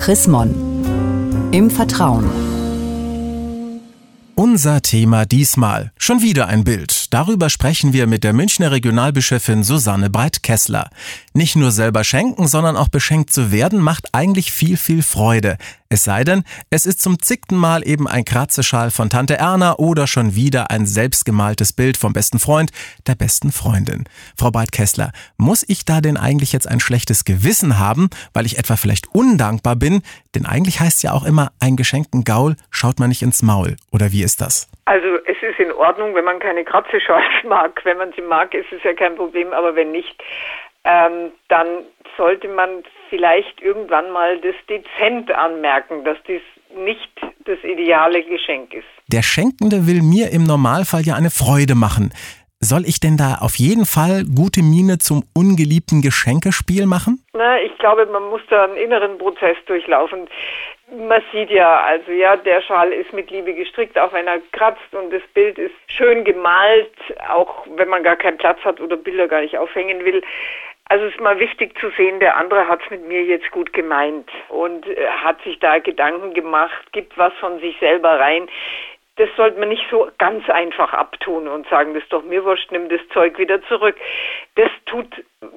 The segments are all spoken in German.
Chris Mon. Im Vertrauen. Unser Thema diesmal. Schon wieder ein Bild. Darüber sprechen wir mit der Münchner Regionalbischöfin Susanne Breit-Kessler. Nicht nur selber schenken, sondern auch beschenkt zu werden, macht eigentlich viel, viel Freude. Es sei denn, es ist zum zigten Mal eben ein Kratzeschal von Tante Erna oder schon wieder ein selbstgemaltes Bild vom besten Freund, der besten Freundin. Frau Breit-Kessler, muss ich da denn eigentlich jetzt ein schlechtes Gewissen haben, weil ich etwa vielleicht undankbar bin? Denn eigentlich heißt ja auch immer, ein geschenkten Gaul schaut man nicht ins Maul. Oder wie ist das? Also es ist in Ordnung, wenn man keine Kratzeschals mag. Wenn man sie mag, ist es ja kein Problem, aber wenn nicht, ähm, dann sollte man vielleicht irgendwann mal das dezent anmerken, dass dies nicht das ideale Geschenk ist. Der Schenkende will mir im Normalfall ja eine Freude machen. Soll ich denn da auf jeden Fall gute Miene zum ungeliebten Geschenkespiel machen? Na, ich glaube, man muss da einen inneren Prozess durchlaufen. Man sieht ja, also ja, der Schal ist mit Liebe gestrickt, auch wenn er kratzt und das Bild ist schön gemalt, auch wenn man gar keinen Platz hat oder Bilder gar nicht aufhängen will. Also es ist mal wichtig zu sehen, der andere hat es mit mir jetzt gut gemeint und äh, hat sich da Gedanken gemacht, gibt was von sich selber rein. Das sollte man nicht so ganz einfach abtun und sagen, das ist doch mir wurscht, nimm das Zeug wieder zurück. Das tut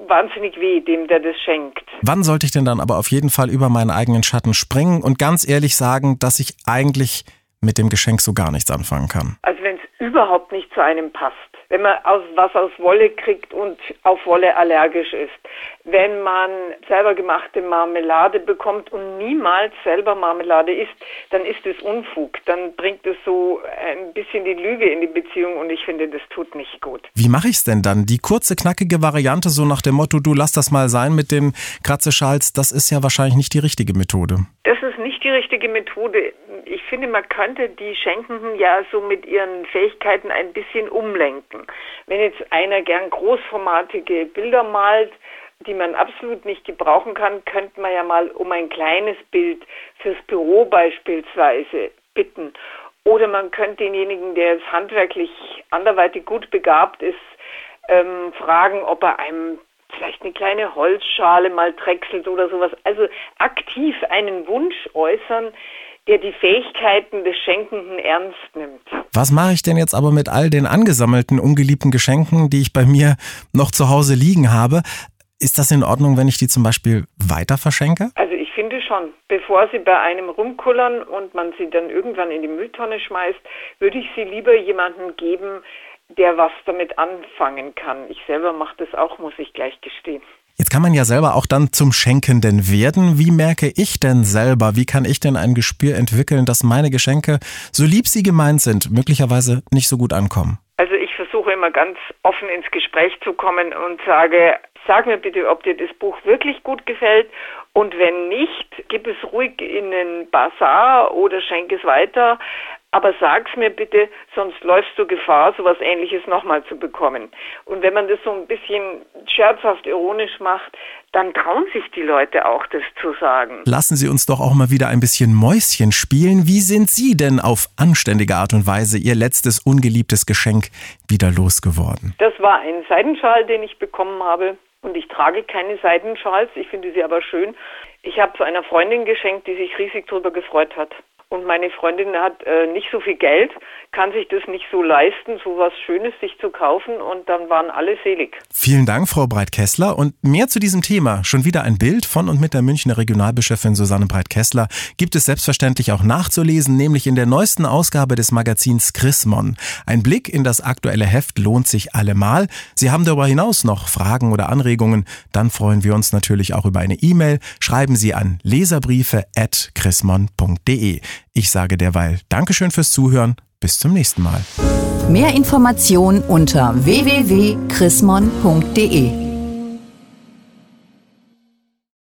wahnsinnig weh, dem der das schenkt. Wann sollte ich denn dann aber auf jeden Fall über meinen eigenen Schatten springen und ganz ehrlich sagen, dass ich eigentlich mit dem Geschenk so gar nichts anfangen kann? Also wenn es überhaupt nicht zu einem passt wenn man aus, was aus Wolle kriegt und auf Wolle allergisch ist, wenn man selber gemachte Marmelade bekommt und niemals selber Marmelade isst, dann ist es Unfug. Dann bringt es so ein bisschen die Lüge in die Beziehung und ich finde, das tut nicht gut. Wie mache ich es denn dann? Die kurze, knackige Variante, so nach dem Motto, du lass das mal sein mit dem Kratzeschals, das ist ja wahrscheinlich nicht die richtige Methode. Das ist nicht die richtige Methode. Ich finde, man könnte die Schenkenden ja so mit ihren Fähigkeiten ein bisschen umlenken. Wenn jetzt einer gern großformatige Bilder malt, die man absolut nicht gebrauchen kann, könnte man ja mal um ein kleines Bild fürs Büro beispielsweise bitten. Oder man könnte denjenigen, der jetzt handwerklich anderweitig gut begabt ist, ähm, fragen, ob er einem vielleicht eine kleine Holzschale mal drechselt oder sowas. Also aktiv einen Wunsch äußern, der die Fähigkeiten des Schenkenden ernst nimmt. Was mache ich denn jetzt aber mit all den angesammelten ungeliebten Geschenken, die ich bei mir noch zu Hause liegen habe? Ist das in Ordnung, wenn ich die zum Beispiel weiter verschenke? Also ich finde schon, bevor sie bei einem rumkullern und man sie dann irgendwann in die Mülltonne schmeißt, würde ich sie lieber jemandem geben, der was damit anfangen kann. Ich selber mache das auch, muss ich gleich gestehen. Jetzt kann man ja selber auch dann zum Schenkenden werden. Wie merke ich denn selber, wie kann ich denn ein Gespür entwickeln, dass meine Geschenke, so lieb sie gemeint sind, möglicherweise nicht so gut ankommen? Also ich versuche immer ganz offen ins Gespräch zu kommen und sage, sag mir bitte, ob dir das Buch wirklich gut gefällt und wenn nicht, gib es ruhig in den Bazar oder schenk es weiter aber sag's mir bitte, sonst läufst du Gefahr, sowas ähnliches nochmal zu bekommen. Und wenn man das so ein bisschen scherzhaft ironisch macht, dann trauen sich die Leute auch, das zu sagen. Lassen Sie uns doch auch mal wieder ein bisschen Mäuschen spielen. Wie sind Sie denn auf anständige Art und Weise Ihr letztes ungeliebtes Geschenk wieder losgeworden? Das war ein Seidenschal, den ich bekommen habe. Und ich trage keine Seidenschals, ich finde sie aber schön. Ich habe zu einer Freundin geschenkt, die sich riesig darüber gefreut hat. Und meine Freundin hat äh, nicht so viel Geld, kann sich das nicht so leisten, so was Schönes sich zu kaufen und dann waren alle selig. Vielen Dank, Frau Breit-Kessler. Und mehr zu diesem Thema, schon wieder ein Bild von und mit der Münchner Regionalbischöfin Susanne Breit-Kessler, gibt es selbstverständlich auch nachzulesen, nämlich in der neuesten Ausgabe des Magazins Chrismon. Ein Blick in das aktuelle Heft lohnt sich allemal. Sie haben darüber hinaus noch Fragen oder Anregungen, dann freuen wir uns natürlich auch über eine E-Mail. Schreiben Sie an leserbriefe.chrismon.de. Ich sage derweil Dankeschön fürs Zuhören. Bis zum nächsten Mal. Mehr Informationen unter www.chrismon.de